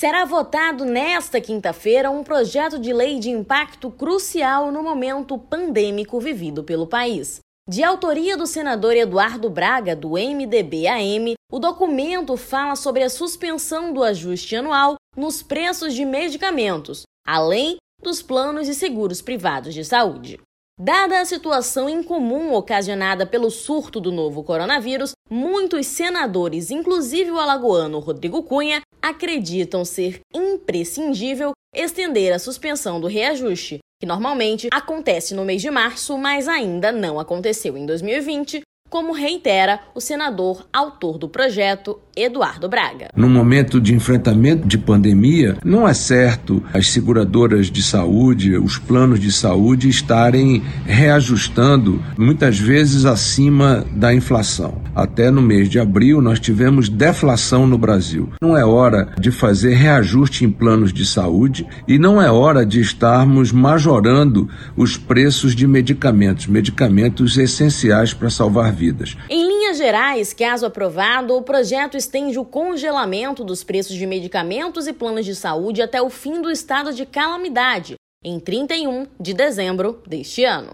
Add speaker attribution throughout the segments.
Speaker 1: Será votado nesta quinta-feira um projeto de lei de impacto crucial no momento pandêmico vivido pelo país. De autoria do senador Eduardo Braga, do MDB-AM, o documento fala sobre a suspensão do ajuste anual nos preços de medicamentos, além dos planos de seguros privados de saúde. Dada a situação incomum ocasionada pelo surto do novo coronavírus, muitos senadores, inclusive o alagoano Rodrigo Cunha, acreditam ser imprescindível estender a suspensão do reajuste, que normalmente acontece no mês de março, mas ainda não aconteceu em 2020, como reitera o senador autor do projeto, Eduardo Braga.
Speaker 2: No momento de enfrentamento de pandemia, não é certo as seguradoras de saúde, os planos de saúde estarem reajustando muitas vezes acima da inflação. Até no mês de abril nós tivemos deflação no Brasil. Não é hora de fazer reajuste em planos de saúde e não é hora de estarmos majorando os preços de medicamentos, medicamentos essenciais para salvar vidas.
Speaker 1: Em linhas gerais, caso aprovado, o projeto estende o congelamento dos preços de medicamentos e planos de saúde até o fim do estado de calamidade, em 31 de dezembro deste ano.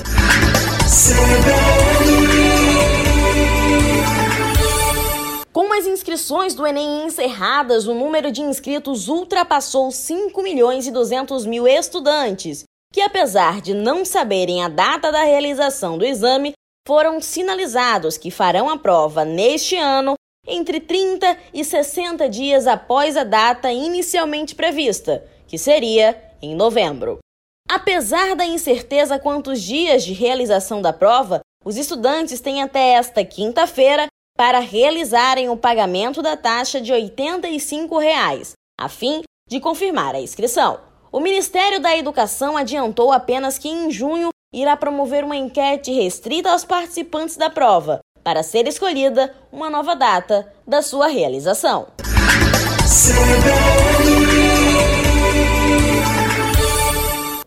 Speaker 1: Com as inscrições do Enem encerradas, o número de inscritos ultrapassou 5 milhões e 200 mil estudantes, que apesar de não saberem a data da realização do exame, foram sinalizados que farão a prova neste ano entre 30 e 60 dias após a data inicialmente prevista, que seria em novembro. Apesar da incerteza quanto aos dias de realização da prova, os estudantes têm até esta quinta-feira para realizarem o pagamento da taxa de 85 reais, a fim de confirmar a inscrição. O Ministério da Educação adiantou apenas que em junho irá promover uma enquete restrita aos participantes da prova, para ser escolhida uma nova data da sua realização.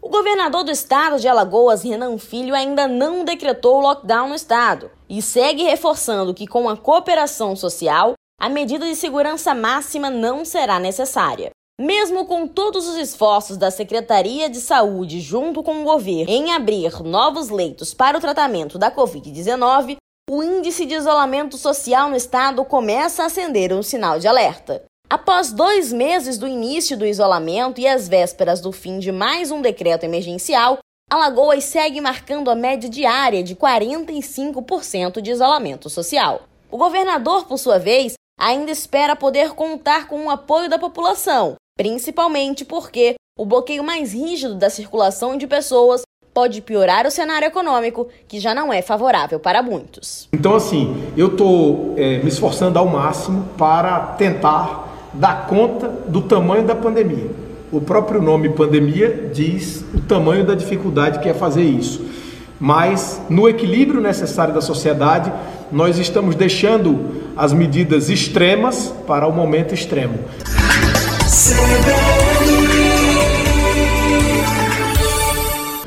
Speaker 1: O governador do estado de Alagoas, Renan Filho, ainda não decretou o lockdown no estado e segue reforçando que, com a cooperação social, a medida de segurança máxima não será necessária. Mesmo com todos os esforços da Secretaria de Saúde junto com o governo em abrir novos leitos para o tratamento da Covid-19, o índice de isolamento social no estado começa a acender um sinal de alerta. Após dois meses do início do isolamento e às vésperas do fim de mais um decreto emergencial, Alagoas segue marcando a média diária de 45% de isolamento social. O governador, por sua vez, ainda espera poder contar com o apoio da população, principalmente porque o bloqueio mais rígido da circulação de pessoas pode piorar o cenário econômico, que já não é favorável para muitos.
Speaker 3: Então, assim, eu estou é, me esforçando ao máximo para tentar dar conta do tamanho da pandemia. O próprio nome pandemia diz o tamanho da dificuldade que é fazer isso. Mas, no equilíbrio necessário da sociedade, nós estamos deixando as medidas extremas para o momento extremo.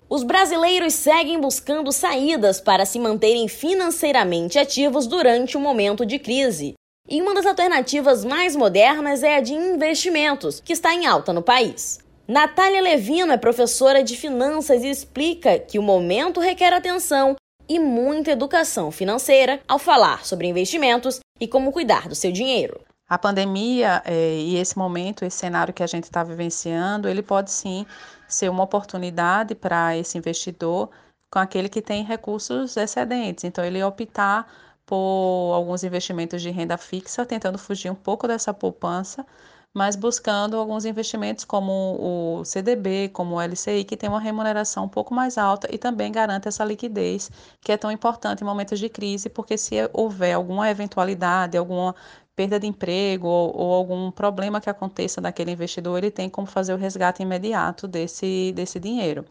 Speaker 1: Os brasileiros seguem buscando saídas para se manterem financeiramente ativos durante o um momento de crise. E uma das alternativas mais modernas é a de investimentos, que está em alta no país. Natália Levino é professora de finanças e explica que o momento requer atenção e muita educação financeira ao falar sobre investimentos e como cuidar do seu dinheiro
Speaker 4: a pandemia é, e esse momento, esse cenário que a gente está vivenciando, ele pode sim ser uma oportunidade para esse investidor com aquele que tem recursos excedentes. Então, ele optar por alguns investimentos de renda fixa, tentando fugir um pouco dessa poupança mas buscando alguns investimentos como o CDB, como o LCI, que tem uma remuneração um pouco mais alta e também garante essa liquidez, que é tão importante em momentos de crise, porque se houver alguma eventualidade, alguma perda de emprego ou, ou, algum problema que aconteça daquele investidor, ele tem como fazer o resgate imediato desse, desse dinheiro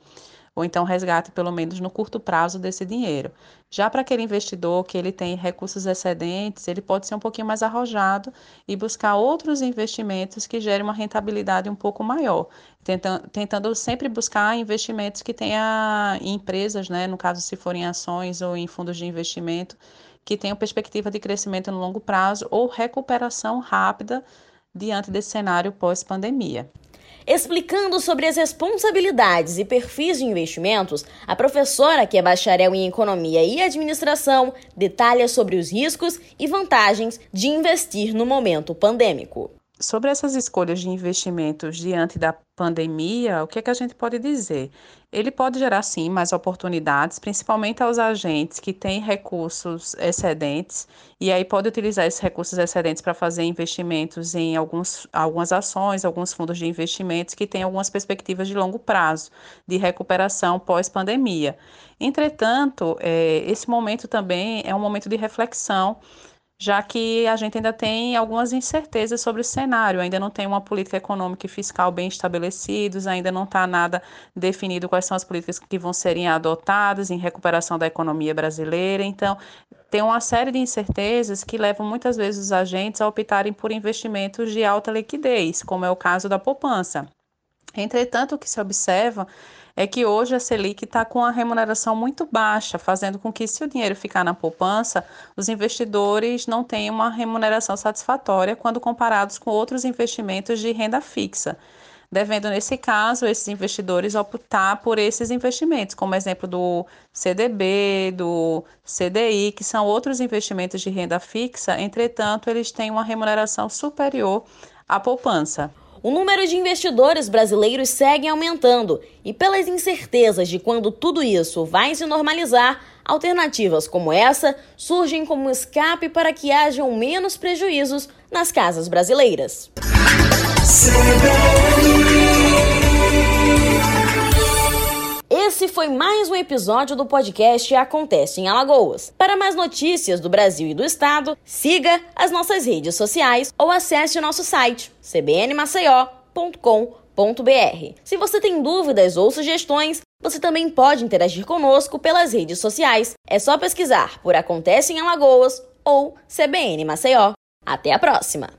Speaker 4: ou então resgate pelo menos no curto prazo desse dinheiro. Já para aquele investidor que ele tem recursos excedentes, ele pode ser um pouquinho mais arrojado e buscar outros investimentos que gerem uma rentabilidade um pouco maior, tentando, tentando sempre buscar investimentos que tenha em empresas, né, no caso se forem ações ou em fundos de investimento, que tenham perspectiva de crescimento no longo prazo ou recuperação rápida diante desse cenário pós-pandemia.
Speaker 1: Explicando sobre as responsabilidades e perfis de investimentos, a professora, que é bacharel em Economia e Administração, detalha sobre os riscos e vantagens de investir no momento pandêmico.
Speaker 4: Sobre essas escolhas de investimentos diante da pandemia, o que, é que a gente pode dizer? Ele pode gerar, sim, mais oportunidades, principalmente aos agentes que têm recursos excedentes, e aí pode utilizar esses recursos excedentes para fazer investimentos em alguns, algumas ações, alguns fundos de investimentos que têm algumas perspectivas de longo prazo, de recuperação pós-pandemia. Entretanto, é, esse momento também é um momento de reflexão já que a gente ainda tem algumas incertezas sobre o cenário, ainda não tem uma política econômica e fiscal bem estabelecidos, ainda não está nada definido quais são as políticas que vão serem adotadas em recuperação da economia brasileira. Então, tem uma série de incertezas que levam muitas vezes os agentes a optarem por investimentos de alta liquidez, como é o caso da poupança. Entretanto, o que se observa é que hoje a Selic está com a remuneração muito baixa, fazendo com que, se o dinheiro ficar na poupança, os investidores não tenham uma remuneração satisfatória quando comparados com outros investimentos de renda fixa. Devendo, nesse caso, esses investidores optar por esses investimentos, como exemplo do CDB, do CDI, que são outros investimentos de renda fixa, entretanto, eles têm uma remuneração superior à poupança.
Speaker 1: O número de investidores brasileiros segue aumentando e, pelas incertezas de quando tudo isso vai se normalizar, alternativas como essa surgem como escape para que hajam menos prejuízos nas casas brasileiras. Esse foi mais um episódio do podcast Acontece em Alagoas. Para mais notícias do Brasil e do Estado, siga as nossas redes sociais ou acesse o nosso site cbnmaceió.com.br. Se você tem dúvidas ou sugestões, você também pode interagir conosco pelas redes sociais. É só pesquisar por Acontece em Alagoas ou CBN Maceió. Até a próxima!